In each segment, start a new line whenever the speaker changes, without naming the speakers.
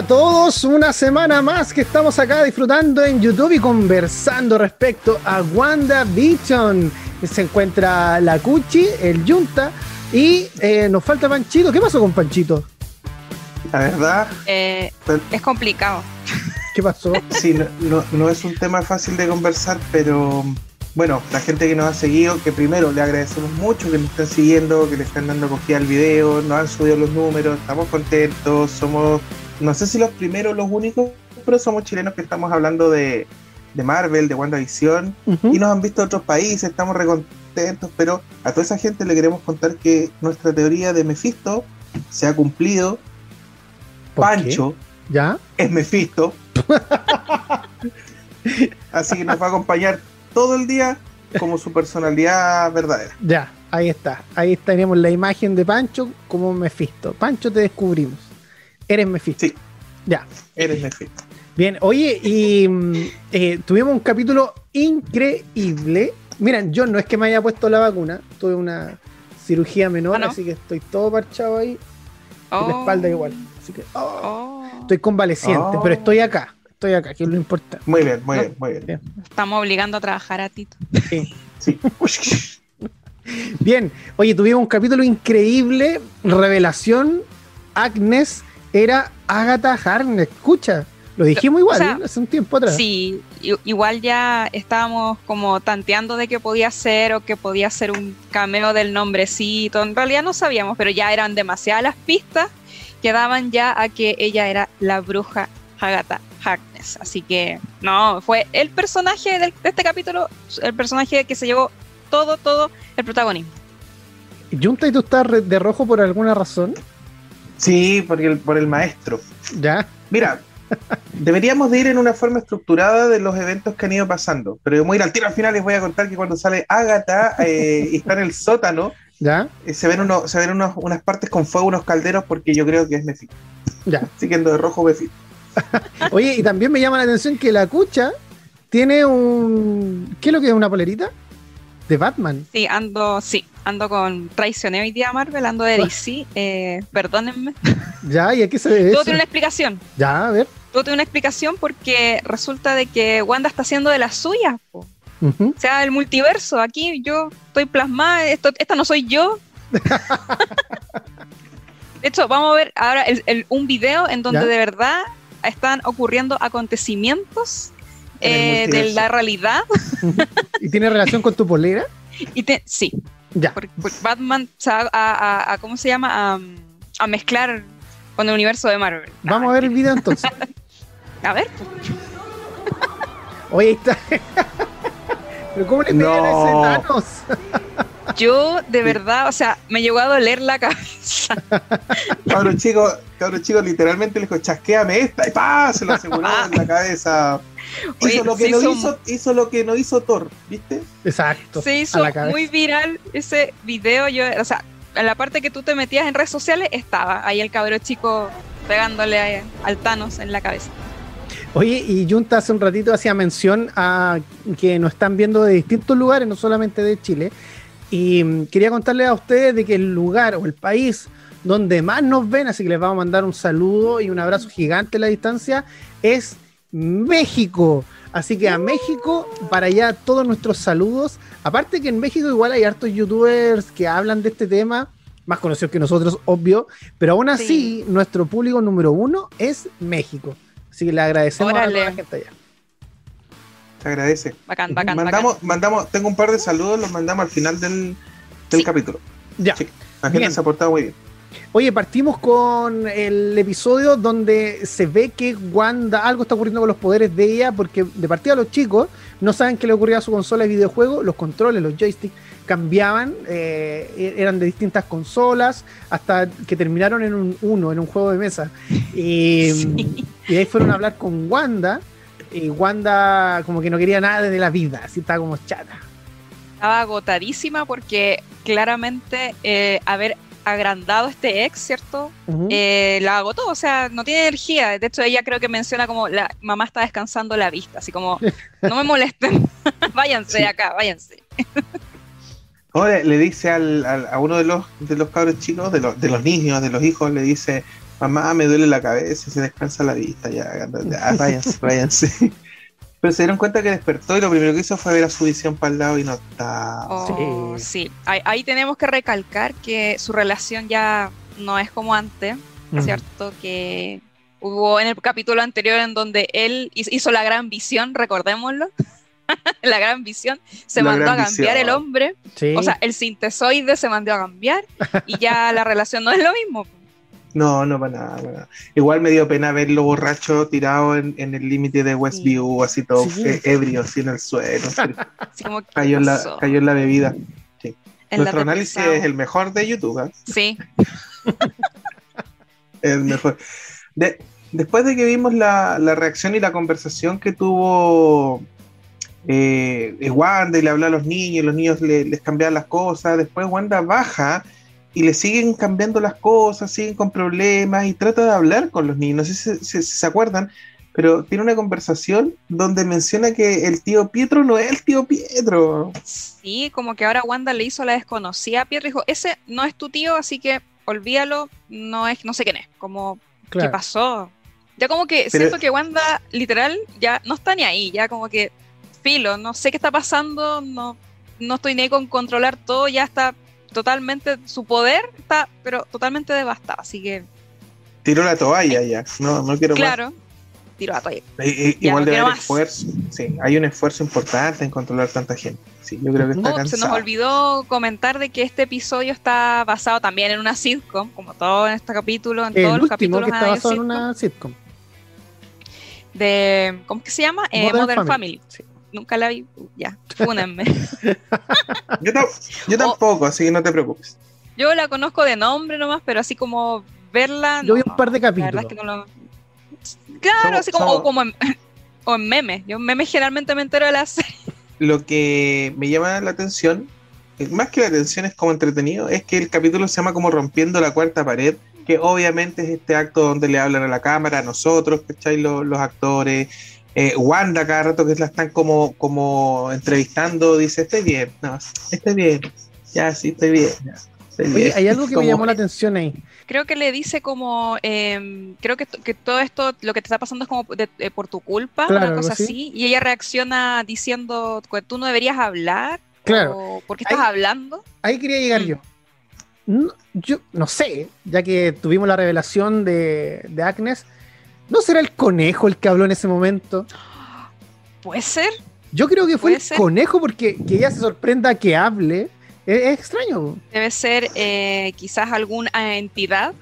a todos, una semana más que estamos acá disfrutando en YouTube y conversando respecto a WandaVision. Se encuentra la Cuchi, el Junta y eh, nos falta Panchito. ¿Qué pasó con Panchito?
La verdad.
Eh, es complicado.
¿Qué pasó?
Sí, no, no, es un tema fácil de conversar, pero bueno, la gente que nos ha seguido, que primero le agradecemos mucho que nos están siguiendo, que le están dando acogida al video, nos han subido los números, estamos contentos, somos, no sé si los primeros, los únicos, pero somos chilenos que estamos hablando de, de Marvel, de WandaVision, y nos han visto otros países, estamos recontentos, pero a toda esa gente le queremos contar que nuestra teoría de Mephisto se ha cumplido. Pancho
¿Ya?
es Mephisto. Así que nos va a acompañar todo el día como su personalidad verdadera.
Ya, ahí está. Ahí tenemos la imagen de Pancho como Mephisto. Pancho, te descubrimos. Eres Mephisto.
Sí.
Ya.
Eres Mephisto.
Bien, oye, y mm, eh, tuvimos un capítulo increíble. Miren, yo no es que me haya puesto la vacuna, tuve una cirugía menor,
Ah, ¿no?
así que estoy todo parchado ahí. Y la
Oh.
espalda igual. Así que oh,
Oh.
estoy convaleciente,
Oh.
pero estoy acá. Estoy acá, que es lo importante.
Muy bien, muy bien, muy bien.
Bien.
Estamos obligando a trabajar a Tito.
Sí.
Sí.
Bien, oye, tuvimos un capítulo increíble. Revelación: Agnes era Agatha Harkness. Escucha, lo dijimos igual
O sea,
¿eh? hace un tiempo atrás.
Sí, igual ya estábamos como tanteando de que podía ser o que podía ser un cameo del nombrecito. En realidad no sabíamos, pero ya eran demasiadas las pistas que daban ya a que ella era la bruja Agatha Harkness. Así que no, fue el personaje del- de este capítulo, el personaje que se llevó todo, todo el protagonismo.
Junta, ¿y tú estás de rojo por alguna razón?
Sí, por el, por el maestro.
Ya.
Mira, deberíamos de ir en una forma estructurada de los eventos que han ido pasando. Pero yo voy a ir al tiro al final les voy a contar que cuando sale Agatha eh, y está en el sótano,
¿Ya?
eh, se ven, uno, se ven unos- unas partes con fuego, unos calderos, porque yo creo que es Mephisto.
Ya.
Siguiendo de rojo Mephisto.
Oye, y también me llama la atención que la cucha tiene un. ¿Qué es lo que es una polerita? De Batman.
Sí, ando, sí, ando con traicioné hoy día Marvel, ando de DC, eh, perdónenme.
Ya, ¿y a qué se debe
Todo tiene una explicación.
Ya, a ver.
Todo tiene una explicación porque resulta de que Wanda está haciendo de las suyas. po. O sea, el multiverso. Aquí yo estoy plasmada. Esto, esta no soy yo. De hecho, vamos a ver ahora el- el- un video en donde
¿Ya?
de verdad están ocurriendo acontecimientos eh, de la realidad.
¿Y tiene relación con tu polera?
Y te- sí,
Ya.
porque, porque Batman se va a, a- a- ¿cómo se llama? A, a mezclar con el universo de Marvel.
Vamos a ver el video entonces.
A ver,
Oye, ahí está. ¿Pero cómo le pegan a
No.
ese Thanos?
Yo de verdad, o sea, me llegó a doler la cabeza.
Cabro chico, cabro chico literalmente le dijo, chasquéame esta, y ¡pah! se lo aseguró en la cabeza.
Oye,
Hizo lo, que no
hizo-
hizo, hizo lo que no hizo Thor, ¿viste?
Exacto.
Se
a
hizo muy viral ese video. Yo, o sea, en la parte que tú te metías en redes sociales estaba ahí el cabro chico pegándole a- al Thanos en la cabeza.
Oye, y Junta hace un ratito hacía mención a que nos están viendo de distintos lugares, no solamente de Chile. Y mm, quería contarles a ustedes de que el lugar o el país donde más nos ven, así que les vamos a mandar un saludo y un abrazo gigante a la distancia, es México. Así que a México, para allá todos nuestros saludos. Aparte que en México igual hay hartos youtubers que hablan de este tema, más conocidos que nosotros, obvio, pero aún así
Sí.
nuestro público número uno es México. Así que le agradecemos a
Órale.
toda la gente allá.
Se agradece.
Bacán, bacán,
mandamos,
bacán.
mandamos, tengo un par de saludos, los mandamos al final del, del
Sí.
capítulo.
Ya.
Sí. La gente
Bien.
se ha portado muy bien.
Oye, partimos con el episodio donde se ve que Wanda, algo está ocurriendo con los poderes de ella, porque de partida los chicos no saben qué le ocurría a su consola de videojuego, los controles, los joysticks cambiaban, eh, eran de distintas consolas, hasta que terminaron en un uno, en un juego de mesa. Y,
Sí.
y ahí fueron a hablar con Wanda, y Wanda como que no quería nada de la vida, así estaba como chata.
Estaba agotadísima porque claramente eh, haber agrandado este ex, ¿cierto? Eh, la agotó, o sea, no tiene energía. De hecho, ella creo que menciona como la mamá está descansando la vista, así como, no me molesten, váyanse
Sí.
de acá, váyanse.
Ahora le dice al, al- a uno de los, de los cabros chicos, de los, de los niños, de los hijos, le dice, mamá, me duele la cabeza, se descansa la vista, ya, ya váyanse, váyanse. Pero se dieron cuenta que despertó y lo primero que hizo fue ver a su visión para el lado y no está.
Oh, sí, Ahí, tenemos que recalcar que su relación ya no es como antes, ¿cierto? Que hubo en el capítulo anterior en donde él hizo la gran visión, recordémoslo. la gran visión, se mandó a cambiar el hombre. O sea, el sintesoide se mandó a cambiar y ya la relación no es lo mismo.
No, no para nada, Igual me dio pena verlo borracho tirado en, el límite de Westview, así todo ebrio, así en el suelo. cayó, en la, cayó en la bebida. Nuestro análisis es el mejor de YouTube. ¿eh?
Sí.
el mejor. después de que vimos la, reacción y la conversación que tuvo eh, Wanda y le habló a los niños, los niños les cambiaban las cosas, después Wanda baja y le siguen cambiando las cosas, siguen con problemas y trata de hablar con los niños. No sé si, se acuerdan, pero tiene una conversación donde menciona que el tío Pietro no es el tío Pietro.
Sí, como que ahora Wanda le hizo la desconocida a Pietro y dijo, ese no es tu tío, así que olvídalo, no es, no sé quién es, como, ¿qué pasó? Ya como que siento que Wanda literal ya no está ni ahí, ya como que filo, no sé qué está pasando, no, no estoy ni con controlar todo, ya está totalmente, su poder está, pero totalmente devastado, así que...
Tiró la toalla ya, no, no quiero
Claro, tiró la toalla.
igual debe haber esfuerzo, sí, hay un esfuerzo importante en controlar tanta gente. Sí, yo creo que está cansado.
Se nos olvidó comentar de que este episodio está basado también en una sitcom, como todo en este capítulo, en todos los capítulos
que está basado en una sitcom.
De, ¿cómo es que se llama? Modern, Family. Sí nunca la vi, ya, fúnenme.
yo, yo, tampoco, así que no te preocupes.
Yo la conozco de nombre nomás, pero así como verla.
Yo vi un par de capítulos.
Claro, así como, o como en, o en memes. Yo en memes generalmente me entero de la serie.
Lo que me llama la atención, eh, más que la atención es como entretenido, es que el capítulo se llama como Rompiendo la Cuarta Pared, que obviamente es este acto donde le hablan a la cámara, a nosotros, ¿cachai? Los, los actores, eh, Wanda cada rato que la están como, como entrevistando dice, estoy bien, no, estoy bien, ya, sí, estoy bien.
hay algo que me llamó la atención ahí.
Creo que le dice como, em, creo que, que, todo esto, lo que te está pasando es como por tu culpa, una cosa así. y ella reacciona diciendo, que tú no deberías hablar,
claro.
¿por qué estás hablando?
Ahí quería llegar mm. yo. yo no sé, ya que tuvimos la revelación de, de Agnes, ¿No será el conejo el que habló en ese momento?
Puede ser.
Yo creo que fue el conejo porque que ella se sorprenda que hable. Es, extraño.
Debe ser eh, quizás alguna entidad.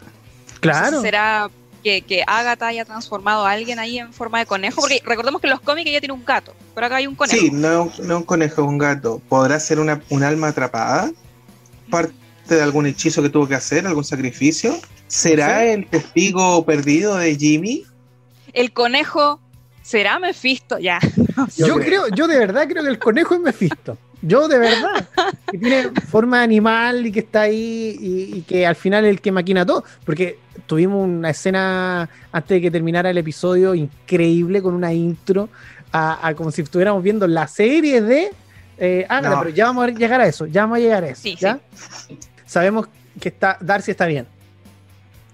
Claro.
será que, que, Agatha haya transformado a alguien ahí en forma de conejo. Porque recordemos que en los cómics ella tiene un gato. Pero acá hay un conejo.
Sí, no, no un conejo, un gato. ¿Podrá ser una, un alma atrapada? ¿Parte de algún hechizo que tuvo que hacer? ¿Algún sacrificio? ¿Será el testigo perdido de Jimmy?
El conejo será Mephisto, ya.
Yo creo, yo de verdad creo que el conejo es Mephisto. Yo de verdad. Que tiene forma animal y que está ahí y, que al final es el que maquina todo. Porque tuvimos una escena antes de que terminara el episodio increíble con una intro a, como si estuviéramos viendo la serie de eh, pero ya vamos a llegar a eso. Ya vamos a llegar a eso. ¿ya? Sabemos que está, Darcy está bien.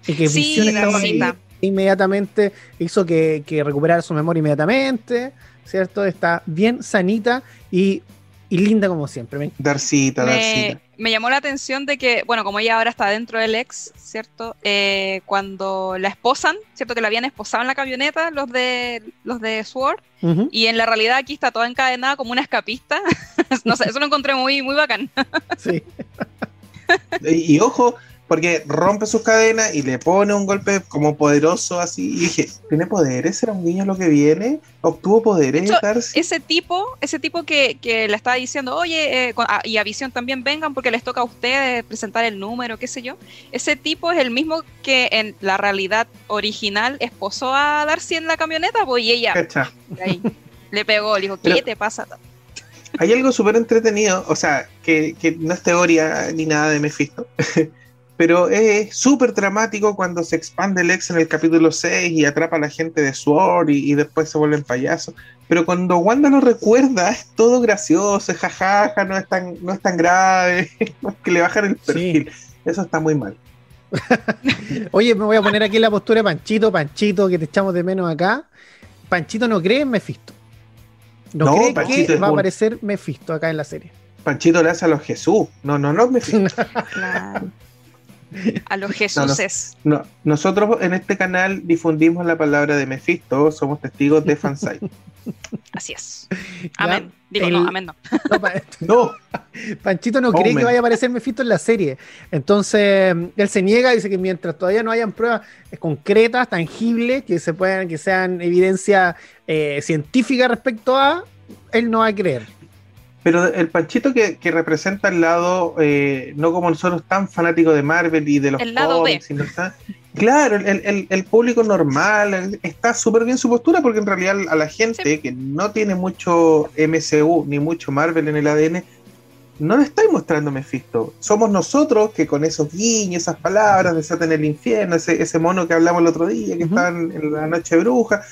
Y que Visión está
inmediatamente, hizo que, recuperara su memoria inmediatamente, ¿cierto? Está bien sanita y, linda como siempre.
Darcita,
me, Me llamó la atención de que, bueno, como ella ahora está dentro del ex, ¿cierto? Eh, cuando la esposan, ¿cierto? Que la habían esposado en la camioneta, los de los de Sword, y en la realidad aquí está toda encadenada como una escapista. no sé, eso lo encontré muy, muy bacán.
sí.
y ojo, porque rompe sus cadenas y le pone un golpe como poderoso así. Y dije, ¿tiene poderes? ¿Era un niño lo que viene? ¿Obtuvo poderes?
ese tipo, ese tipo que, que le estaba diciendo, oye, eh, ah, y a Visión también vengan porque les toca a ustedes presentar el número, qué sé yo. Ese tipo es el mismo que en la realidad original esposó a Darcy en la camioneta, pues, y ella le pegó, le dijo, ¿qué te pasa?
Hay algo súper entretenido, o sea, que, que no es teoría ni nada de Mephisto. Pero es súper dramático cuando se expande el ex en el capítulo 6 y atrapa a la gente de Sword y, y después se vuelven payasos. Pero cuando Wanda lo recuerda, es todo gracioso, es jajaja, no es tan, no es tan grave, que le bajan el perfil. Eso está muy mal.
Oye, me voy a poner aquí la postura de Panchito, Panchito, que te echamos de menos acá. Panchito no cree en Mephisto. No,
No,
cree
Panchito
que va a
un-
aparecer Mephisto acá en la serie.
Panchito le hace a los Jesús. No, no, no, me
Claro. A los Jesuses.
No, nosotros en este canal difundimos la palabra de Mephisto, somos testigos de fansite.
Así es. Amén. Digo,
el-
no, amén no.
No, Pa-
No,
Panchito no cree que vaya a aparecer Mephisto en la serie. Entonces, él se niega, dice que mientras todavía no hayan pruebas concretas, tangibles, que se puedan, que sean evidencia eh, científica respecto a, él no va a creer.
Pero el Panchito que, que representa el lado, eh, no como nosotros tan fanático de Marvel y de los
El lado B.
está- claro, el, el- el público normal está súper bien su postura porque en realidad a la gente que no tiene mucho MCU ni mucho Marvel en el ADN, no le estáis mostrando Mephisto. Somos nosotros que con esos guiños, esas palabras, desatan el infierno, ese, ese mono que hablamos el otro día, que está en, en la noche bruja.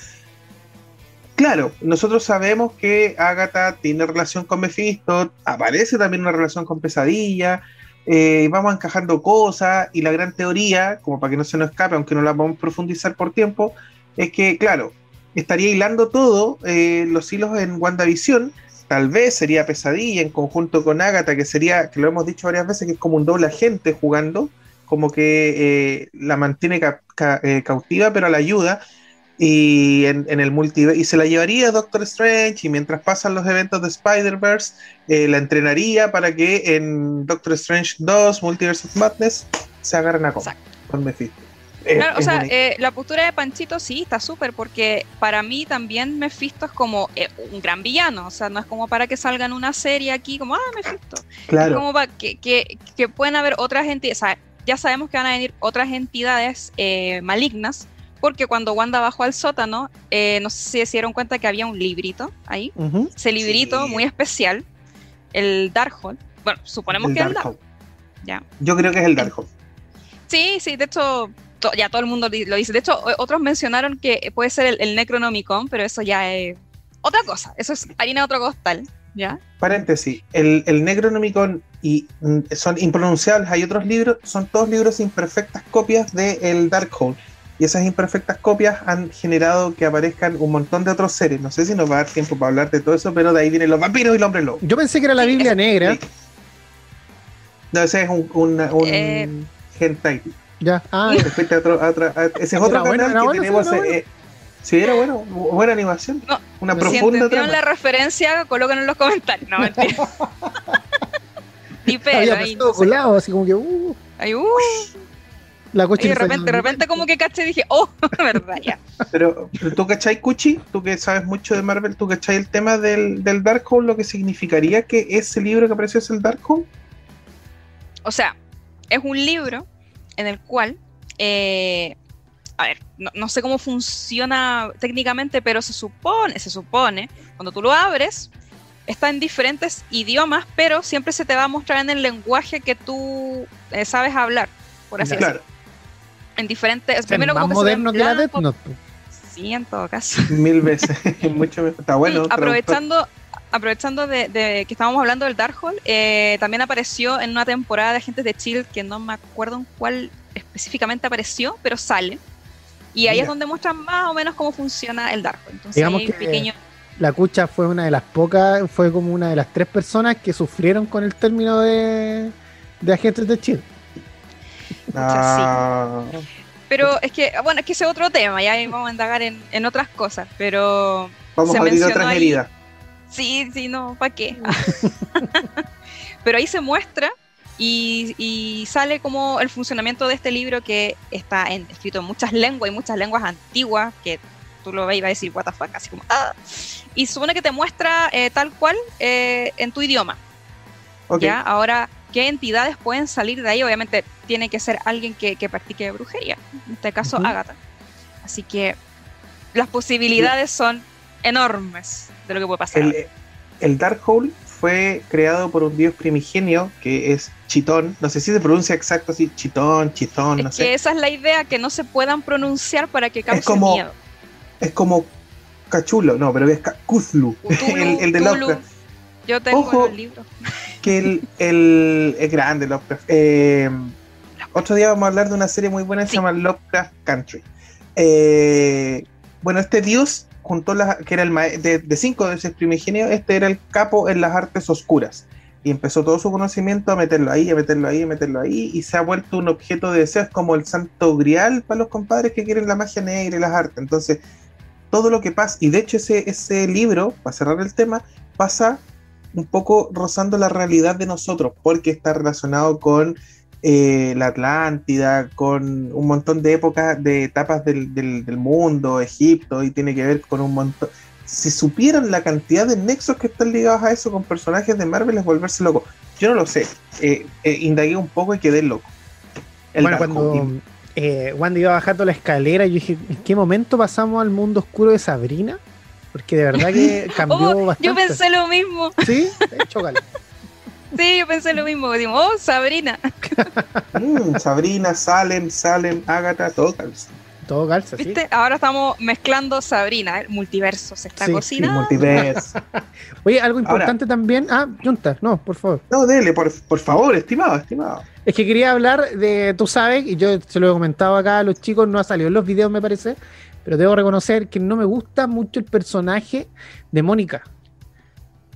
Claro, nosotros sabemos que Agatha tiene relación con Mephisto, aparece también una relación con Pesadilla, eh, vamos encajando cosas y la gran teoría, como para que no se nos escape, aunque no la vamos a profundizar por tiempo, es que, claro, estaría hilando todo eh, los hilos en WandaVision, tal vez sería Pesadilla en conjunto con Agatha, que sería, que lo hemos dicho varias veces, que es como un doble agente jugando, como que eh, la mantiene ca- ca- cautiva, pero la ayuda y en, en el multiverso y se la llevaría a Doctor Strange y mientras pasan los eventos de Spider-Verse eh, la entrenaría para que en Doctor Strange 2 Multiverse of Madness se agarren a
Exacto.
con Mephisto. Es-
Claro, o
es
sea, eh, la postura de Panchito sí está súper, porque para mí también Mephisto es como eh, un gran villano, o sea, no es como para que salga en una serie aquí como, ah, Mephisto. Es
claro,
como para que, que, que pueden haber otras entidades, o sea, ya sabemos que van a venir otras entidades eh, malignas, porque cuando Wanda bajó al sótano, eh, no sé si se dieron cuenta que había un librito ahí, ese librito
Sí.
muy especial, el Darkhold, bueno, suponemos
el
que es el
Darkhold.
Ya.
Yo creo que es el Darkhold.
Sí, sí, de hecho, to- ya todo el mundo lo dice. De hecho, otros mencionaron que puede ser el, el Necronomicon, pero eso ya es otra cosa. Eso es harina de otro costal, ¿ya?
Paréntesis, el, el Necronomicon y mm, son impronunciables, hay otros libros, son todos libros imperfectas copias de el Darkhold. Y esas imperfectas copias han generado que aparezcan un montón de otros seres. No sé si nos va a dar tiempo para hablar de todo eso, pero de ahí vienen los vampiros y los hombres lobo.
Yo pensé que era la Biblia negra.
No, ese es un, un, un
Eh.
hentai.
Ya. Ah,
fuiste a otro- a otra- a- ese es otro
Era bueno,
canal que tenemos.
era bueno.
eh, sí, era bueno, bu- buena animación.
No,
una
Si
profunda trama.
la referencia, coloquen en los comentarios. No, mentira. Ni pelo
había
ahí. no sé.
colado, así como que, uh,
Ahí, uh,
la
y de repente, de repente como que caché y dije, oh, verdad, ya.
Pero, pero tú cachai, Cuchi, tú que sabes mucho de Marvel, tú cachai el tema del, del Darkhold, lo que significaría que ese libro que apareció es el Darkhold.
O sea, es un libro en el cual, eh, a ver, no, no sé cómo funciona técnicamente, pero se supone, se supone, cuando tú lo abres, está en diferentes idiomas, pero siempre se te va a mostrar en el lenguaje que tú eh, sabes hablar, por así
Claro,
decirlo. En diferentes,
Es
primero
más
como
moderno que la Death Note. pues.
Sí, en todo caso.
mil veces. mucho mejor. Está bueno.
Aprovechando aprovechando de, de que estábamos hablando del Darkhold, eh, también apareció en una temporada de Agentes de Chill que no me acuerdo en cuál específicamente apareció, pero sale. Y ahí
Mira.
es donde muestran más o menos cómo funciona el Darkhold. Entonces,
Digamos que-
pequeño.
La Cucha fue una de las pocas, fue como una de las tres personas que sufrieron con el término de, de agentes de Chile.
Ah,
Pero es que, bueno, es que ese es otro tema, ya vamos a indagar en, en otras cosas, pero
vamos
Se
a abrir otras
ahí-
heridas.
Sí, sí, no, ¿para qué? Pero ahí se muestra y, y sale como el funcionamiento de este libro que está en- escrito en muchas lenguas y muchas lenguas antiguas que tú lo ves y vas a decir, what the fuck, así como, ah. Y supone que te muestra eh, tal cual eh, en tu idioma,
Ok.
¿ya? Ahora, ¿qué entidades pueden salir de ahí? Obviamente tiene que ser alguien que, que practique brujería, en este caso. Agatha. Así que las posibilidades son enormes de lo que puede pasar.
El, el Darkhold fue creado por un dios primigenio que es Chitón. No sé si se pronuncia exacto así, Chitón, Chitón,
Es
no
que
sé.
esa es la idea, que no se puedan pronunciar para que cause
como
miedo.
Es como Cachulo, no, pero es Cthulhu, el, el de.
Yo tengo
Ojo.
el libro.
Que el, el- es grande Lovecraft. Eh, Otro día vamos a hablar de una serie muy buena que se llama Lovecraft Country. Eh, bueno, este dios juntó las, que era el de, de cinco de ese primigenio, este era el capo en las artes oscuras. Y empezó todo su conocimiento a meterlo ahí, a meterlo ahí, a meterlo ahí, y se ha vuelto un objeto de deseo, es como el santo grial para los compadres que quieren la magia negra y las artes. Entonces, todo lo que pasa, y de hecho ese, ese libro, para cerrar el tema, pasa un poco rozando la realidad de nosotros, porque está relacionado con eh, la Atlántida, con un montón de épocas, de etapas del, del, mundo, Egipto, y tiene que ver con un montón. Si supieran la cantidad de nexos que están ligados a eso con personajes de Marvel, es volverse loco. Yo no lo sé. Eh, eh, indagué un poco y quedé loco.
bueno, cuando Wanda iba bajando la escalera, yo dije, ¿en qué momento pasamos al mundo oscuro de Sabrina? Porque de verdad que cambió oh, bastante.
Yo pensé lo mismo.
Sí, chocale.
Sí, yo pensé lo mismo. Digo, oh, Sabrina.
Mm, Sabrina, Salem, Salem, Agatha, todo calza.
Todo calza,
¿Viste? Ahora estamos mezclando Sabrina, el multiverso se está cocinando.
multiverso.
Oye, algo importante también. Ah, Junta, no, por favor.
No, dele, por, por favor, estimado, estimado.
Es que quería hablar de, tú sabes, y yo se lo he comentado acá a los chicos, no ha salido en los videos, me parece, pero debo reconocer que no me gusta mucho el personaje de Mónica.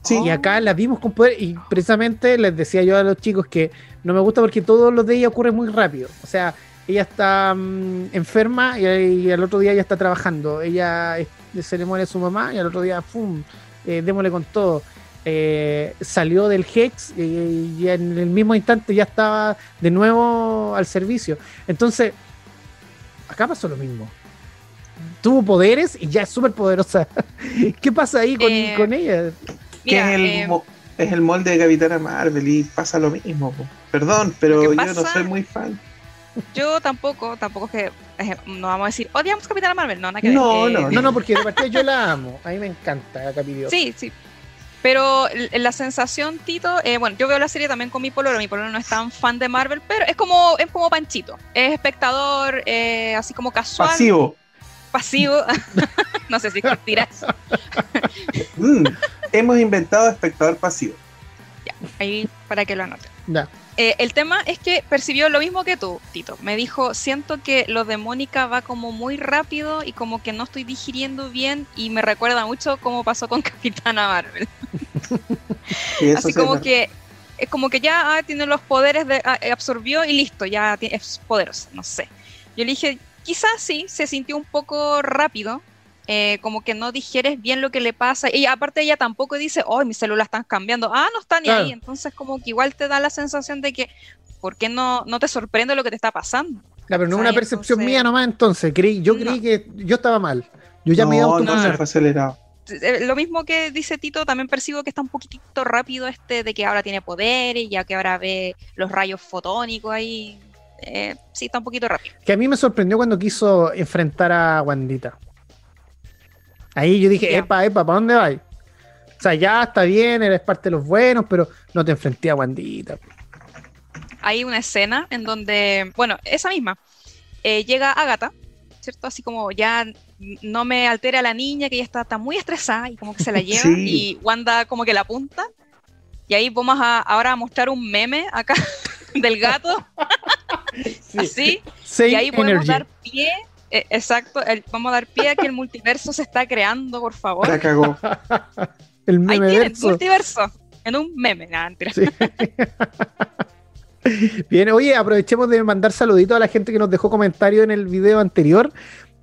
Y acá la vimos con poder y precisamente les decía yo a los chicos que no me gusta porque todo lo de ella ocurre muy rápido. O sea, ella está mm, enferma y, al otro día ya está trabajando. Ella se le muere su mamá y al otro día, ¡pum! Eh, démosle con todo. Eh, salió del Hex y, en el mismo instante ya estaba de nuevo al servicio. Entonces, acá pasó lo mismo. Tuvo poderes y ya es súper poderosa. ¿Qué pasa ahí con, eh, con ella?
que es, el, eh, es el molde de Capitana Marvel y pasa lo mismo. Perdón, pero yo no soy muy fan.
Yo tampoco, tampoco que eh, no vamos a decir odiamos Capitana Marvel, no, nada
que no, No, no, no, porque de partida yo la amo, a mí me encanta la
Sí, sí. Pero la sensación, Tito, eh, bueno, yo veo la serie también con mi pololo, mi pololo no es tan fan de Marvel, pero es como, es como Panchito, es espectador, así como casual.
Pasivo.
Pasivo, no sé si tiras.
mm hemos inventado espectador pasivo.
Ya, ahí para que lo anoten. Eh, el tema es que percibió lo mismo que tú, Tito. Me dijo, siento que lo de Mónica va como muy rápido y como que no estoy digiriendo bien y me recuerda mucho cómo pasó con Capitana Marvel. Así como que es como que ya ah, tiene los poderes, de, ah, absorbió y listo, ya es poderoso, no sé. Yo le dije, quizás sí, se sintió un poco rápido, eh, como que no digieres bien lo que le pasa. Y aparte ella tampoco dice, oh, mis células están cambiando. Ah, no están ni ahí. Entonces como que igual te da la sensación de que, ¿por qué no, no te sorprende lo que te está pasando?
Claro, pero no es una percepción mía nomás entonces. Creí, yo creí que yo estaba mal. Yo ya me
iba no, acelerado.
Eh, lo mismo que dice Tito, también percibo que está un poquitito rápido este de que ahora tiene poder y ya que ahora ve los rayos fotónicos ahí. Eh, sí, está un poquito rápido.
Que a mí me sorprendió cuando quiso enfrentar a Wandita. Ahí yo dije, epa, epa, ¿para dónde vais? O sea, ya está bien, eres parte de los buenos, pero no te enfrenté a Wandita.
Hay una escena en donde, bueno, esa misma, eh, llega Agatha, ¿cierto? Así como ya no me altera la niña, que ya está, está muy estresada y como que se la lleva y Wanda como que la apunta. Y ahí vamos a ahora a mostrar un meme acá del gato. Así. y ahí podemos dar pie eh, exacto, vamos a dar pie a que el multiverso se está creando, por favor.
La cagó.
el meme
Ahí tienen, multiverso, en un meme.
Bien, oye, aprovechemos de mandar saluditos a la gente que nos dejó comentarios en el video anterior.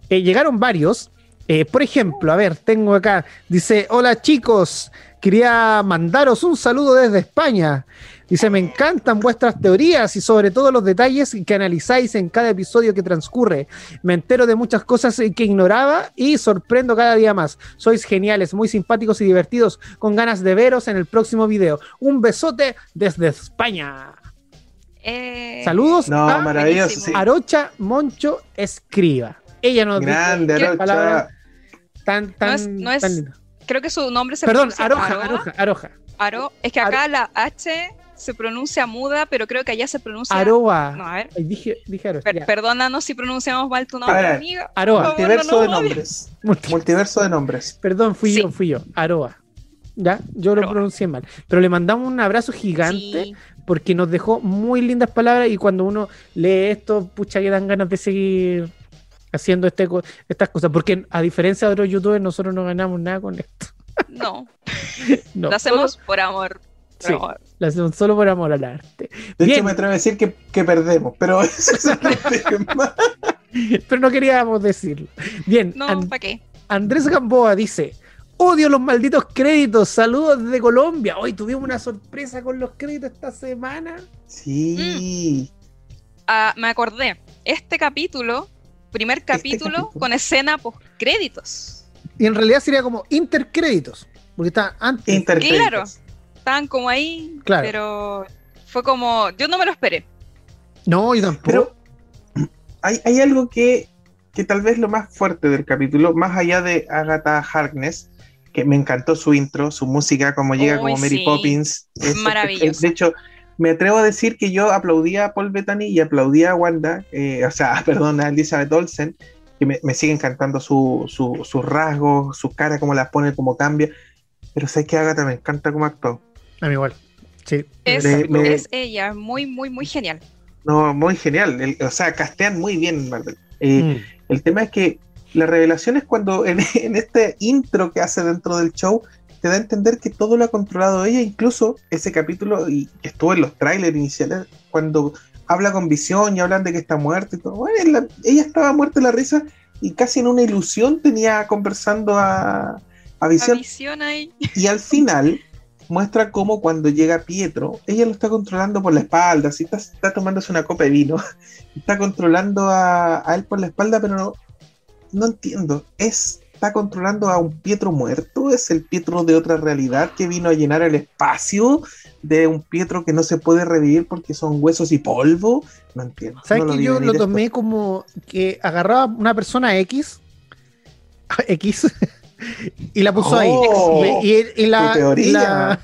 Eh, llegaron varios. Eh, por ejemplo, a ver, tengo acá, dice, hola chicos, quería mandaros un saludo desde España. Dice, me encantan vuestras teorías y sobre todo los detalles que analizáis en cada episodio que transcurre. Me entero de muchas cosas que ignoraba y sorprendo cada día más. Sois geniales, muy simpáticos y divertidos, con ganas de veros en el próximo video. Un besote desde España.
Eh,
Saludos
no, a maravilloso,
Arocha Moncho Escriba. Ella nos
Grande, Arocha.
tan, tan,
no es, creo que su nombre se
Perdón, Aroja, Aroja, Aroja.
Aro, es que acá la H se pronuncia muda, pero creo que allá se pronuncia.
Aroa.
No, a ver.
dije, dije
perdónanos si pronunciamos mal tu nombre, amiga.
Aroa.
Multiverso de nombres. Multiverso de nombres.
Perdón, fui yo, fui yo. Aroa. Ya, yo lo pronuncié mal. Pero le mandamos un abrazo gigante porque nos dejó muy lindas palabras y cuando uno lee esto, pucha que dan ganas de seguir haciendo este, co- estas cosas, porque a diferencia de otros youtubers, nosotros no ganamos nada con esto.
No,
No,
lo hacemos por amor. por
Sí.
amor.
Lo hacemos solo por amor al arte.
De
Bien.
hecho, me atrevo a decir que, que perdemos, pero eso es otro tema.
Pero no queríamos decirlo. Bien,
No, ¿para qué?
Andrés Gamboa dice: Odio los malditos créditos. Saludos desde Colombia. Hoy tuvimos una sorpresa con los créditos esta semana.
Sí.
Ah, me acordé. Este capítulo, primer capítulo,
capítulo.
con escena post créditos.
Y en realidad sería como intercréditos. Porque está antes.
Intercréditos.
Claro. Estaban como ahí,
Claro.
pero fue como. Yo no me lo esperé.
no, yo tampoco.
Pero hay, hay algo que, que tal vez lo más fuerte del capítulo, más allá de Agatha Harkness, que me encantó su intro, su música, como llega
Uy,
como Mary
sí.
Poppins. es-
Maravilloso.
De hecho, me atrevo a decir que yo aplaudía a Paul Bettany y aplaudía a Wanda, eh, o sea, perdón, a Elizabeth Olsen, que me, me sigue encantando su, su- sus rasgos, su cara, cómo las pone, cómo cambia. Pero sé que Agatha me encanta cómo actuó.
A mí igual. Sí.
Es,
Me- me-
es ella, muy, muy, muy genial.
No, muy genial. El- o sea, castean muy bien en Marvel. Eh,
Mm.
El tema es que la revelación es cuando en, en este intro que hace dentro del show te da a entender que todo lo ha controlado ella, incluso ese capítulo y que estuvo en los trailers iniciales, cuando habla con visión y hablan de que está muerta y todo. Bueno, la- ella estaba muerta de la risa y casi en una ilusión tenía conversando a, a visión
visión ahí.
y al final muestra cómo cuando llega Pietro, ella lo está controlando por la espalda, así está, está tomándose una copa de vino, está controlando a, a él por la espalda, pero no, no entiendo, es, está controlando a un Pietro muerto, es el Pietro de otra realidad que vino a llenar el espacio de un Pietro que no se puede revivir porque son huesos y polvo, no entiendo.
¿Sabes
no
que yo lo
esto.
tomé como que agarraba una persona X, X, y la puso
Oh,
ahí. Y, y la, y la-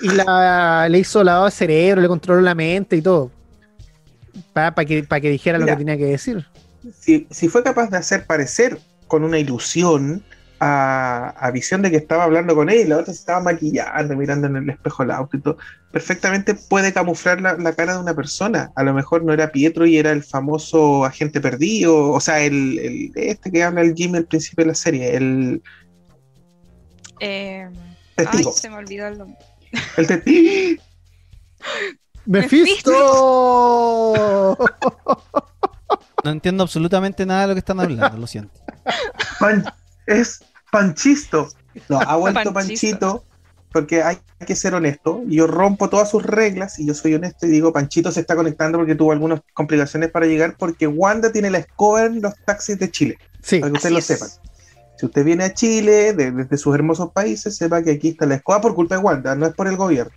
y la- le hizo lavado de cerebro, le controló la mente y todo. Para que, pa' que dijera lo que tenía que decir.
si, si fue capaz de hacer parecer con una ilusión a, a Visión de que estaba hablando con él y la otra se estaba maquillando, mirando en el espejo el auto y todo, perfectamente puede camuflar la, la cara de una persona. A lo mejor no era Pietro y era el famoso agente perdido, o sea, el, el- este que habla el Jimmy al principio de la serie, el
Eh, ay,
testigo.
se me olvidó el nombre.
El testigo.
¡Mephisto!
No entiendo absolutamente nada de lo que están hablando, lo siento.
Es Panchisto. No, ha vuelto. Panchito porque hay que ser honesto. Yo rompo todas sus reglas y yo soy honesto y digo, Panchito se está conectando porque tuvo algunas complicaciones para llegar porque Wanda tiene la escoba en los taxis de Chile,
Sí,
para que ustedes lo
es.
sepan. Si usted viene a Chile de- desde sus hermosos países, sepa que aquí está la escoba por culpa de Wanda, no es por el gobierno.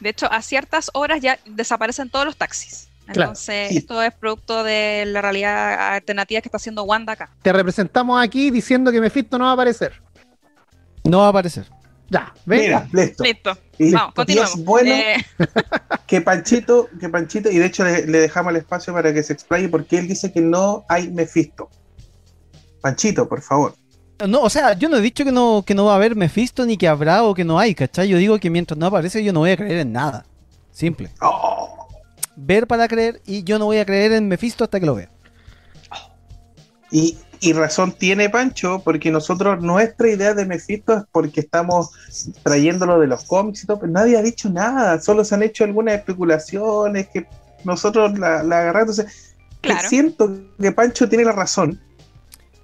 De hecho, a ciertas horas ya desaparecen todos los taxis.
Claro,
Entonces,
sí.
esto es producto de la realidad alternativa que está haciendo Wanda acá.
te representamos aquí diciendo que Mephisto no va a aparecer.
No va a aparecer.
Ya, ¿ves?
Mira, listo.
Listo.
Y-
Vamos,
y
continuamos.
es bueno
Eh,
que Panchito, que Panchito, y de hecho le, le dejamos el espacio para que se explaye porque él dice que no hay Mephisto. Panchito, por favor.
No, o sea, yo no he dicho que no, que no va a haber Mephisto ni que habrá o que no hay, ¿cachai? Yo digo que mientras no aparece yo no voy a creer en nada. Simple.
Oh.
Ver para creer y yo no voy a creer en Mephisto hasta que lo vea.
Y, y razón tiene Pancho, porque nosotros, nuestra idea de Mephisto es porque estamos trayéndolo de los cómics y todo, pero nadie ha dicho nada, solo se han hecho algunas especulaciones que nosotros la, la agarramos. Entonces,
Claro.
siento que Pancho tiene la razón,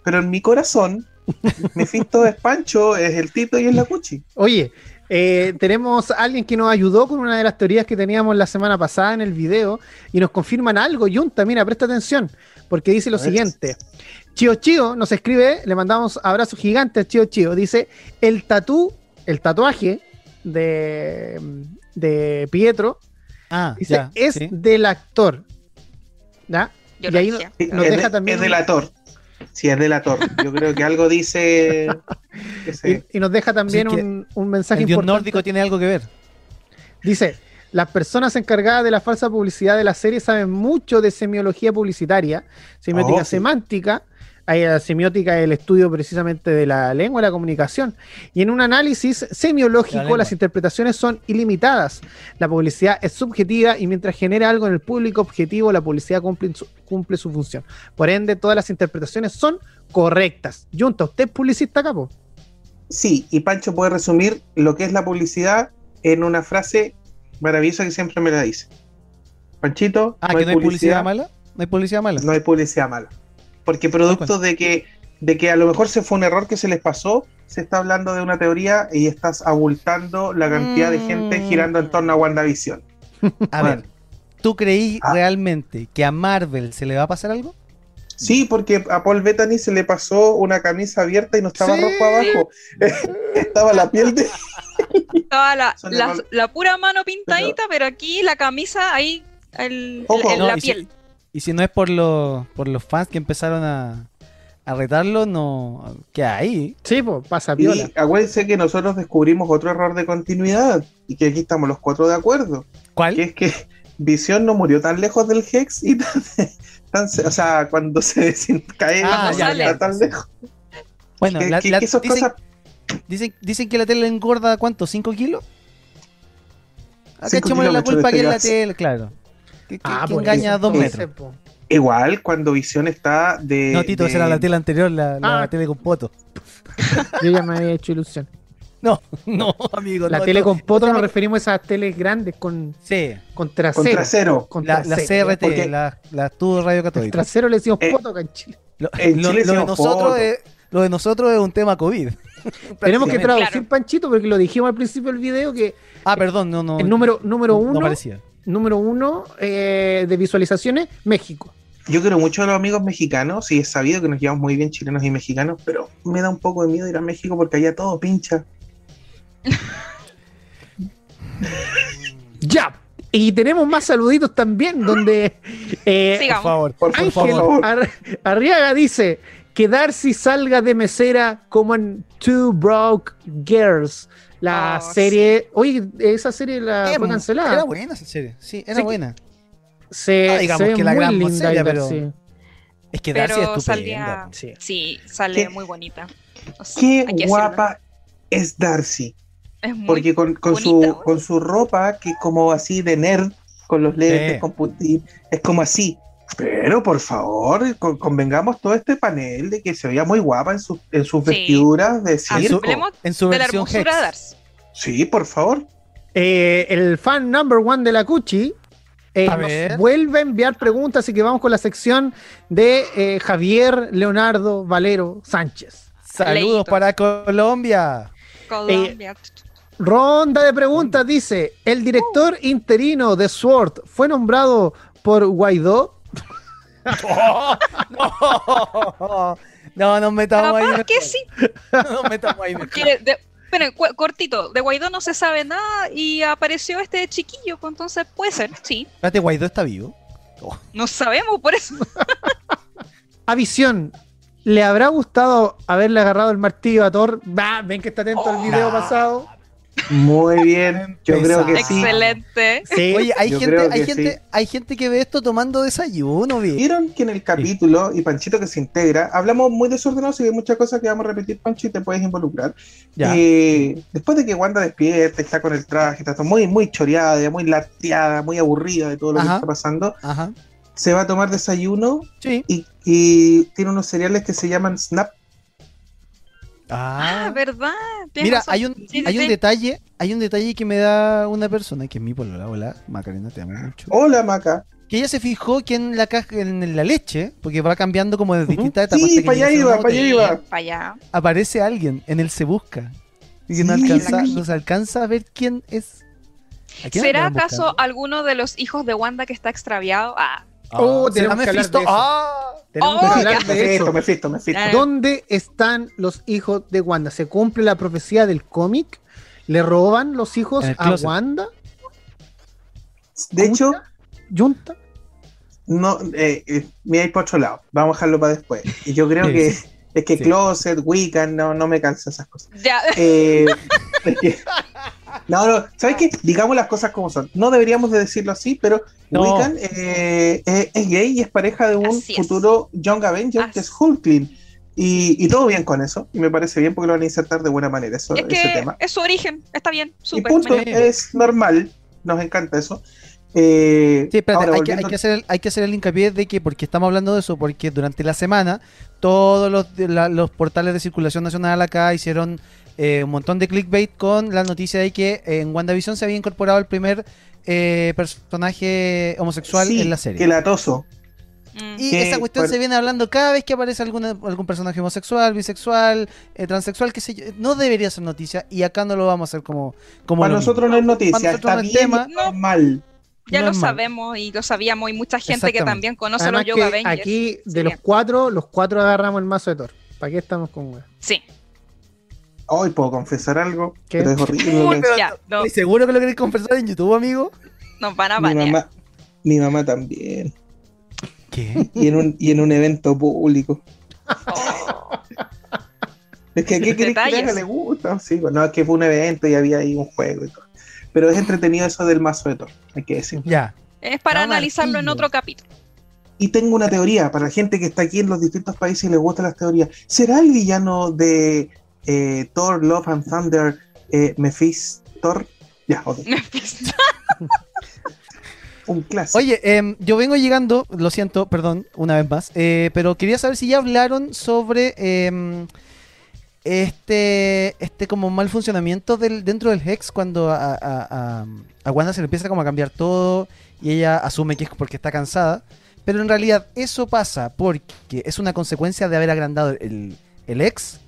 pero en mi corazón, Mephisto es Pancho, es el Tito y es la Cuchi.
Oye, eh, tenemos a alguien que nos ayudó con una de las teorías que teníamos la semana pasada en el video y nos confirman algo. Yunta, mira, presta atención, porque dice lo siguiente. Chio Chio nos escribe, le mandamos abrazos gigantes a Chio Chio. Dice, el tatú, el tatuaje de, de Pietro,
Ah,
dice,
ya.
es
sí.
del actor. ¿Ya?
yo
y ahí Nos
es,
deja
de-
también
es
un-
delator. Sí, es delator. Yo creo que algo dice. se-
Y, y nos deja también un, un mensaje
El dios
importante.
nórdico tiene algo que ver.
Dice, las personas encargadas de la falsa publicidad de la serie saben mucho de semiología publicitaria, semiótica
Oh, sí.
semántica, Hay la semiótica el estudio precisamente de la lengua y la comunicación. Y en un análisis semiológico, las interpretaciones son ilimitadas. La publicidad es subjetiva y mientras genera algo en el público objetivo, la publicidad cumple su, cumple su función. Por ende, todas las interpretaciones son correctas. Junta, ¿usted es publicista, capo?
Sí, y Pancho puede resumir lo que es la publicidad en una frase maravillosa que siempre me la dice. Panchito.
Ah, que no hay publicidad mala. No hay publicidad mala.
No hay publicidad mala. Porque producto de que, de que a lo mejor se fue un error que se les pasó, se está hablando de una teoría y estás abultando la cantidad de gente
Mm.
girando en torno a WandaVision.
A
Bueno.
ver, ¿tú creí
Ah.
realmente que a Marvel se le va a pasar algo?
Sí, porque a Paul Bettany se le pasó una camisa abierta y no estaba
Sí.
rojo abajo. estaba la piel de.
Estaba la, la- la pura mano pintadita, pero aquí la camisa, ahí el,
Ojo.
el-
No,
la
y si-
piel.
Y si no es por los, por los fans que empezaron a, a retarlo, no. ¿Qué hay?
Sí, pues pasa piola.
Y acuérdense que nosotros descubrimos otro error de continuidad y que aquí estamos los cuatro de acuerdo.
¿Cuál?
que es que Visión no murió tan lejos del Hex y tan, tan- o sea, cuando se cae
Ah,
no
ya,
está
ya.
tan lejos.
Bueno,
Que-
la-
que-
la-
que esas
dicen,
cosas,
dicen, dicen que la tele engorda, ¿cuánto? ¿5 kilos? Acá echémosle la culpa que es la tele, claro. Que, que-
Ah,
engaña a
eso,
dos
entonces,
metros.
po.
igual cuando Visión está de.
No, Tito,
de-
esa era la tele anterior, la, la
Ah.
tele con poto.
Yo ya me había hecho ilusión.
No, no, amigo.
La
no,
tele
no.
con poto
Otra
nos referimos a esas teles grandes con,
Sí,
con
con
trasero.
trasero.
Con
la, la
trasero.
CRT,
porque-
la, la tubo radio
El
católica.
trasero le decimos
Eh,
poto acá en Chile.
Lo,
en
lo-
Chile
lo de nosotros es, lo de nosotros es un tema COVID.
Tenemos que traducir,
Claro.
Panchito, porque lo dijimos al principio del video que
Ah, perdón, no, no.
el número, número
no
uno,
parecía.
número uno eh, de visualizaciones, México.
Yo quiero mucho a los amigos mexicanos y es sabido que nos llevamos muy bien chilenos y mexicanos, pero me da un poco de miedo ir a México porque allá todo pincha.
Ya. Y tenemos más saluditos también, donde eh,
Por favor,
Por, favor.
Ar- Arriaga dice que Darcy salga de mesera como en Two Broke Girls, la
Oh,
serie. Oye, esa serie la
Eh,
fue
Era
cancelada.
buena esa serie, sí, era
Sí.
buena.
Se,
No digamos
se ve
que la gran
linda
serie, pero- Es que Darcy
Pero
es
salía.
Sí.
Sí, sale
¿Qué?
muy bonita. O sea,
Qué guapa es Darcy.
Es muy
Porque con, con
bonita,
su, con su ropa, que es como así de nerd, con los lentes,
Sí.
con putín, es como así. Pero por favor, con- convengamos todo este panel de que se veía muy guapa en, sus en sus
Sí.
vestiduras de
En su,
circo.
Hablemos
en su
de la
versión
hermosura de
Hex.
Darcy.
Sí, por favor.
Eh, el fan number one de la Cuchi eh,
A
nos vuelve a enviar preguntas, así que vamos con la sección de eh, Javier Leonardo Valero Sánchez.
Saludos para Colombia.
Colombia.
Ronda de preguntas, dice, ¿el director interino de SWORD fue nombrado por Guaidó?
no, no nos metamos ahí. Mejor.
que sí,
No nos metamos ahí. mejor.
porque de, pero, cu- cortito, de Guaidó no se sabe nada y apareció este chiquillo, pues entonces puede ser, sí.
Espérate, Guaidó está vivo.
No sabemos por eso.
A Visión, ¿le habrá gustado haberle agarrado el martillo a Thor? Va, ven que está atento al video
nah.
pasado.
Muy bien. Yo creo que sí.
Excelente.
Sí.
Oye, hay
yo
gente, hay
que
gente,
sí.
hay gente que ve esto tomando desayuno, bien.
Vieron que en el capítulo, y Panchito que se integra, hablamos muy desordenados y hay muchas cosas que vamos a repetir, Pancho, y te puedes involucrar.
Ya.
Eh, después de que Wanda despierta, está con el traje, está todo muy, muy choreada, muy lateada, muy aburrida de todo lo
Ajá.
que está pasando,
Ajá.
se va a tomar desayuno
Sí.
y, y tiene unos cereales que se llaman Snap.
Ah,
Ah.
¿verdad? Tienes
Mira,
razón.
hay un,
Sí, sí,
hay un
sí.
detalle, hay un detalle que me da una persona, que es mi polola, hola, Macarena, te amo mucho.
Hola, Maca.
Que ella se fijó que en la caja, en la leche, porque va cambiando como de distintas etapas.
Sí,
hasta que
para allá iba, para allá iba.
Para allá.
Aparece alguien, en él se busca. Y que no,
Sí,
alcanza,
la
no se alcanza a ver quién es. ¿A quién
¿Será acaso alguno de los hijos de Wanda que está extraviado? Ah,
Oh,
¿será
tenemos que hablar
Mephisto?
de eso.
¡Ah!
Tenemos
Oh,
que
ya.
hablar
Me
de
fisto,
eso.
me fisto, me fisto.
Ah.
¿Dónde están los hijos de Wanda? ¿Se cumple la profecía del cómic? ¿Le roban los hijos a
closet.
Wanda?
De hecho,
¿Junta?
no, eh, eh, me hay por otro lado. Vamos a dejarlo para después. Y yo creo
Sí,
que
sí.
es que
Sí.
Closet, Wiccan, no, no me cansa esas cosas.
ya.
Eh, es que No, no, ¿sabes qué? Digamos las cosas como son. No deberíamos de decirlo así, pero
No.
Wiccan eh, es, es gay y es pareja de un
Así es.
futuro Young Avenger que es Hulkling. Y, y todo bien con eso. Y me parece bien porque lo van a insertar de buena manera eso,
Es
ese
que
tema.
es su origen, está bien,
Y
súper.
punto, es normal. Nos encanta eso. Eh,
Sí, espérate,
ahora,
hay, que, hay
volviendo-
que hacer, el- hay que hacer el hincapié de que, porque estamos hablando de eso, porque durante la semana todos los, de la- los portales de circulación nacional acá hicieron eh, un montón de clickbait con la noticia de que en WandaVision se había incorporado el primer eh, personaje homosexual
Sí,
en la serie.
Que latoso.
Mm.
Y
que
esa cuestión
por-
se viene hablando cada vez que aparece alguna, algún personaje homosexual, bisexual, eh, transexual, qué sé yo. No debería ser noticia y acá no lo vamos a hacer como, como
Para nosotros no es noticia, está
no es
bien
tema.
normal.
Ya
no
lo
mal.
sabemos y lo sabíamos y mucha gente que también conoce
Además
a los Yoga Avengers.
aquí, de
Sí.
los cuatro, los cuatro agarramos el mazo de Thor. ¿Para qué estamos con?
Sí.
Hoy puedo confesar algo,
¿Qué?
pero es horrible.
Uy,
lo que-
ya, no,
¿Estoy seguro que lo queréis conversar en YouTube, amigo?
nos van a
mi, mamá, mi mamá también.
¿Qué?
Y en un, y en un evento público.
Oh,
Es que ¿qué querés que le
Detalles.
haga? le gusta. Sí, bueno, no, es que fue un evento y había ahí un juego y todo. Pero es entretenido eso del mazo de Thor, hay que decir.
Ya.
es para analizarlo en otro capítulo.
Y tengo una teoría para la gente que está aquí en los distintos países y les gustan las teorías. ¿Será el villano de eh, Thor, Love and Thunder, eh, Mephistor? Ya, ok. Un clásico.
Oye, em, yo vengo llegando, lo siento, perdón, una vez más, eh, pero quería saber si ya hablaron sobre em, este este como mal funcionamiento del, dentro del Hex cuando a, a, a- a Wanda se le empieza como a cambiar todo y ella asume que es porque está cansada, pero en realidad eso pasa porque es una consecuencia de haber agrandado el, el Hex,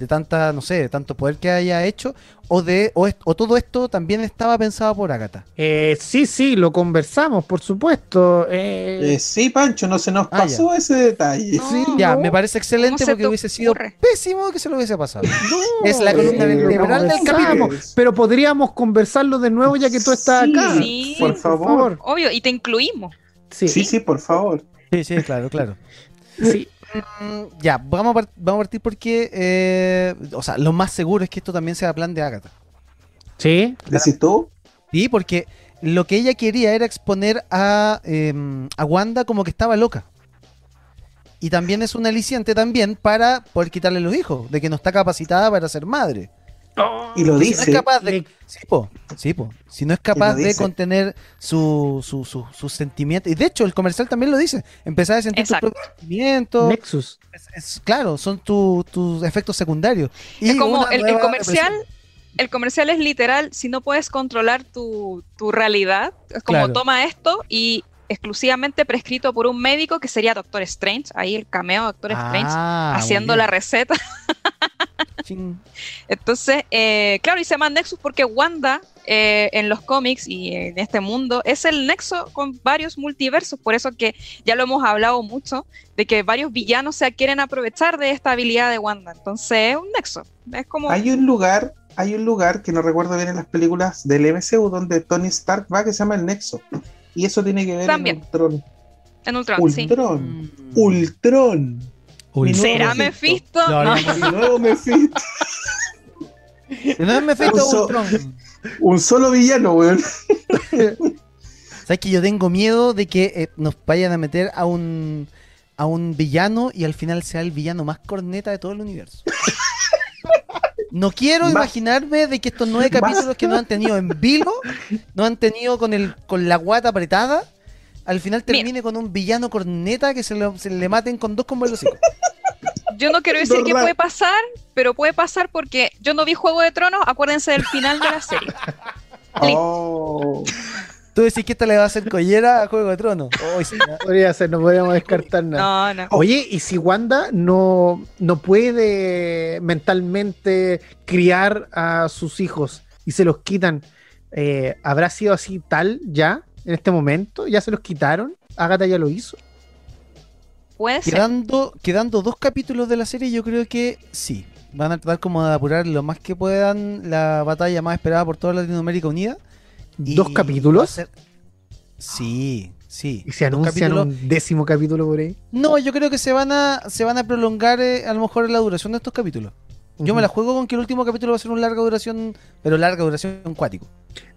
de tanta, no sé, de tanto poder que haya hecho, o de o, todo esto también estaba pensado por Agatha.
Eh, sí, sí, lo conversamos, por supuesto. Eh,
Eh, sí, Pancho, no se nos
Ah,
pasó ese detalle.
No.
sí,
Ya,
no,
me parece excelente
¿Cómo se
porque
te
hubiese sido
ocurre?
pésimo que se lo hubiese pasado.
no,
es la columna vertebral del
capítulo.
Pero podríamos conversarlo de nuevo ya que tú estás
Sí,
acá.
Sí.
por favor.
Obvio, y te incluimos.
Sí,
Sí, sí, por favor.
Sí, sí, claro, claro.
sí.
Mm, ya, vamos a, vamos a partir porque, eh, o sea, lo más seguro es que esto también sea plan de Agatha.
Sí,
¿Decís tú?
Sí, porque lo que ella quería era exponer a, em, a Wanda como que estaba loca. Y también es un aliciente también para poder quitarle los hijos, de que no está capacitada para ser madre.
Y lo
Si no es
dice.
capaz de Sí, po, sí, po. Si no es capaz de
dice.
contener su, su, su- sus sentimientos. Y de hecho, el comercial también lo dice. Empezar a sentir
Exacto.
tus propios sentimientos.
Nexus.
Es- es- claro, son tu- tus efectos secundarios. Y
es como el, comercial.
depresión.
El comercial es literal, si no puedes controlar tu, tu realidad, es como
Claro.
toma esto y exclusivamente prescrito por un médico que sería Doctor Strange, ahí el cameo de Doctor Strange
Ah,
haciendo la receta. Entonces, eh, claro, y se llama Nexus porque Wanda eh, en los cómics y en este mundo es el nexo con varios multiversos, por eso que ya lo hemos hablado mucho, de que varios villanos se quieren aprovechar de esta habilidad de Wanda. Entonces, es un nexo. Es como...
Hay un lugar, hay un lugar que no recuerdo bien en las películas del MCU donde Tony Stark va que se llama el Nexo. Y eso tiene que ver
También.
en Ultron.
En Ultron, sí.
Ultron.
Mm.
Ultron.
¿Será
Mephisto.
No.
hablamos.
Mi nuevo Mephisto.
No es Mephisto
Uso-
Ultron.
Un solo villano, weón.
¿Sabes que yo tengo miedo de que eh, nos vayan a meter a un a un villano y al final sea el villano más corneta de todo el universo? No quiero
Más-
imaginarme de que estos nueve
más-
capítulos que no han tenido en vilo, no han tenido con el con la guata apretada, al final
Mira.
termine con un villano corneta que se, lo- se le maten con dos combos de los hijos.
Yo no quiero decir que puede pasar, pero puede pasar porque yo no vi Juego de Tronos, acuérdense del final de la serie.
Oh.
Tú decís que esta le va a hacer collera a Juego de Tronos. Ay, sí, ya.
Podría ser, no podríamos descartar nada.
No, no.
Oye, ¿y si Wanda no, no puede mentalmente criar a sus hijos y se los quitan, eh, ¿habrá sido así tal ya en este momento? ¿Ya se los quitaron? Agatha ya lo hizo.
Puede ser.
Quedando, quedando dos capítulos de la serie, yo creo que sí. Van a tratar como de apurar lo más que puedan la batalla más esperada por toda Latinoamérica Unida.
¿Dos capítulos?
ser- Sí, sí.
¿Y se anuncian un décimo capítulo por ahí?
No, yo creo que se van a, se van a prolongar eh, a lo mejor la duración de estos capítulos. Yo me la juego con que el último capítulo va a ser una larga duración, pero larga duración cuático.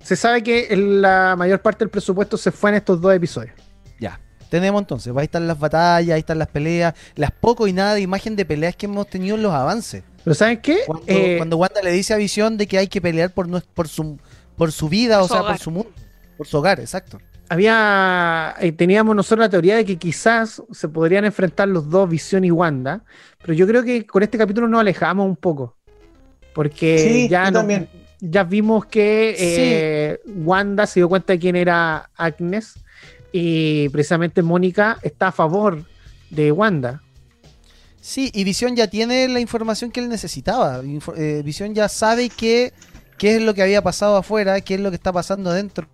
Se sabe que la mayor parte del presupuesto se fue en estos dos episodios.
Ya. Tenemos entonces, ahí están las batallas, ahí están las peleas, las poco y nada de imagen de peleas que hemos tenido en los avances.
Pero ¿saben qué?
Cuando,
Eh,
cuando Wanda le dice a Visión de que hay que pelear por, por, su, por su vida,
Por
o
su
sea,
hogar.
por su mundo, por su hogar, exacto.
había eh, teníamos nosotros la teoría de que quizás se podrían enfrentar los dos Visión y Wanda, pero yo creo que con este capítulo nos alejamos un poco. Porque
Sí,
ya, no- ya vimos que eh, Wanda se dio cuenta de quién era Agnes y precisamente Mónica está a favor de Wanda.
Sí, y Visión ya tiene la información que él necesitaba. Info- eh, Visión ya sabe qué, qué es lo que había pasado afuera, qué es lo que está pasando adentro.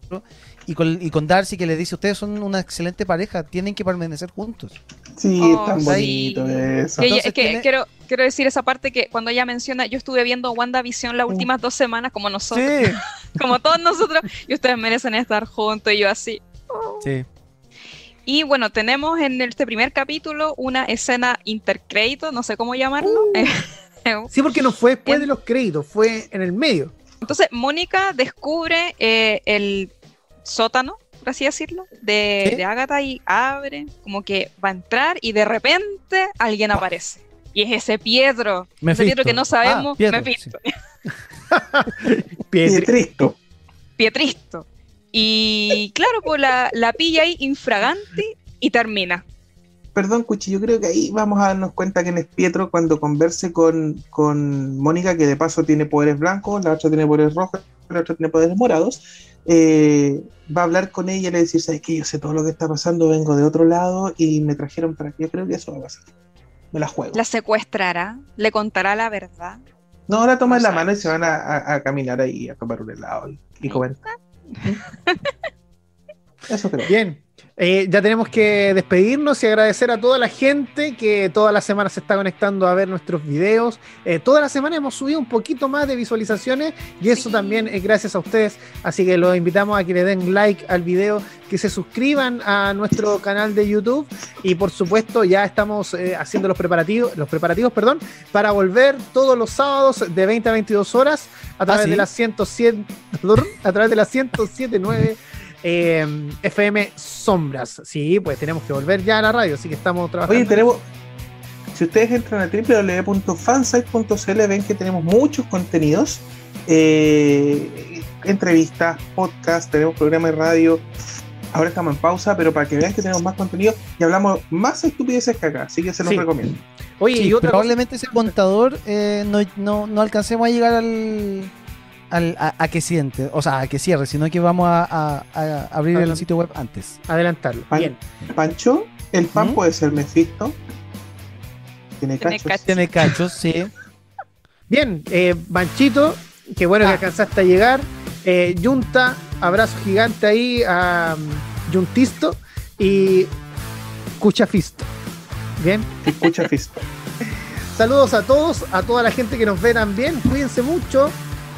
Y con, y con Darcy que le dice, ustedes son una excelente pareja, tienen que permanecer juntos.
Sí,
Oh,
es tan
sí.
bonito eso.
Que-
Entonces
es que
tiene-
quiero, quiero decir esa parte que cuando ella menciona, yo estuve viendo WandaVision las últimas dos semanas como nosotros, como todos nosotros, y ustedes merecen estar juntos, y yo así.
sí.
Y bueno, tenemos en este primer capítulo una escena intercrédito, no sé cómo llamarlo.
Sí, porque no fue después
En-
de los créditos, fue en el medio.
Entonces, Mónica descubre eh, el sótano, por así decirlo, de, de Agatha y abre, como que va a entrar y de repente alguien aparece. Y es ese Pietro, ese. Pietro que no sabemos,
Ah, Pietro,
Mephisto,
Pietri-
Pietristo.
Pietristo. Y claro, pues la, la pilla ahí infraganti y termina.
Perdón, Cuchi, yo creo que ahí vamos a darnos cuenta que es Pietro cuando converse con, con Mónica, que de paso tiene poderes blancos, la otra tiene poderes rojos, la otra tiene poderes morados. eh, va a hablar con ella y le va a decir, ¿sabes qué? Yo sé todo lo que está pasando, vengo de otro lado y me trajeron para aquí. Yo creo que eso va a pasar. Me la juego.
La secuestrará, le contará la verdad.
No, ahora toman la mano y se van a, a- a caminar ahí a tomar un helado y, y comer. Eso creo.
Bien, eh, ya tenemos que despedirnos y agradecer a toda la gente que toda la semana se está conectando a ver nuestros videos. Eh, toda la semana hemos subido un poquito más de visualizaciones y eso también es gracias a ustedes. Así que los invitamos a que le den like al video, que se suscriban a nuestro canal de YouTube y por supuesto ya estamos eh, haciendo los preparativos, los preparativos, perdón, para volver todos los sábados de 20 a 22 horas a través
¿sí?
de las 107, a través de las 107.9 eh, FM Sombras. Sí, pues tenemos que volver ya a la radio, así que estamos trabajando.
Oye, tenemos. Si ustedes entran a www.fansite.cl ven que tenemos muchos contenidos. eh, entrevistas, podcast, tenemos programa de radio. Ahora estamos en pausa, pero para que vean que tenemos más contenido y hablamos más estupideces que acá, así que se los
Sí.
recomiendo.
Oye,
Sí,
y otra cosa-
probablemente ese contador eh, no, no, no alcancemos a llegar al, al- a, a que siente, o sea, a que cierre, sino que vamos a, a- a abrir el sitio web antes.
adelantarlo.
Pan-
Bien.
Pancho, el pan
¿Mm?
puede ser Mephisto. Tiene
Tiene
cachos.
cachos.
Tiene cachos, sí.
Bien, eh, Banchito, qué bueno que
Ah.
alcanzaste a llegar. Eh, Junta, abrazo gigante ahí a um, Juntisto y Cuchafisto. Bien,
Escucha Fisto.
saludos a todos, a toda la gente que nos ve también. Cuídense mucho,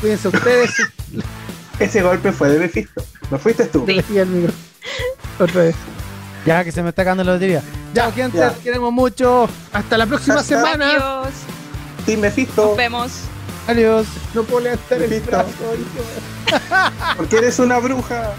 cuídense ustedes.
Ese golpe fue de Mephisto. ¿No fuiste tú?
Sí.
Y el. Otra vez.
Ya que se me está cagando la lotería. Ya, gente,
Ya.
queremos mucho.
Hasta la próxima
Hasta-
semana.
Adiós,
Team Mephisto.
nos vemos.
Adiós.
No puedo levantar el
Listo.
brazo.
Porque eres una bruja.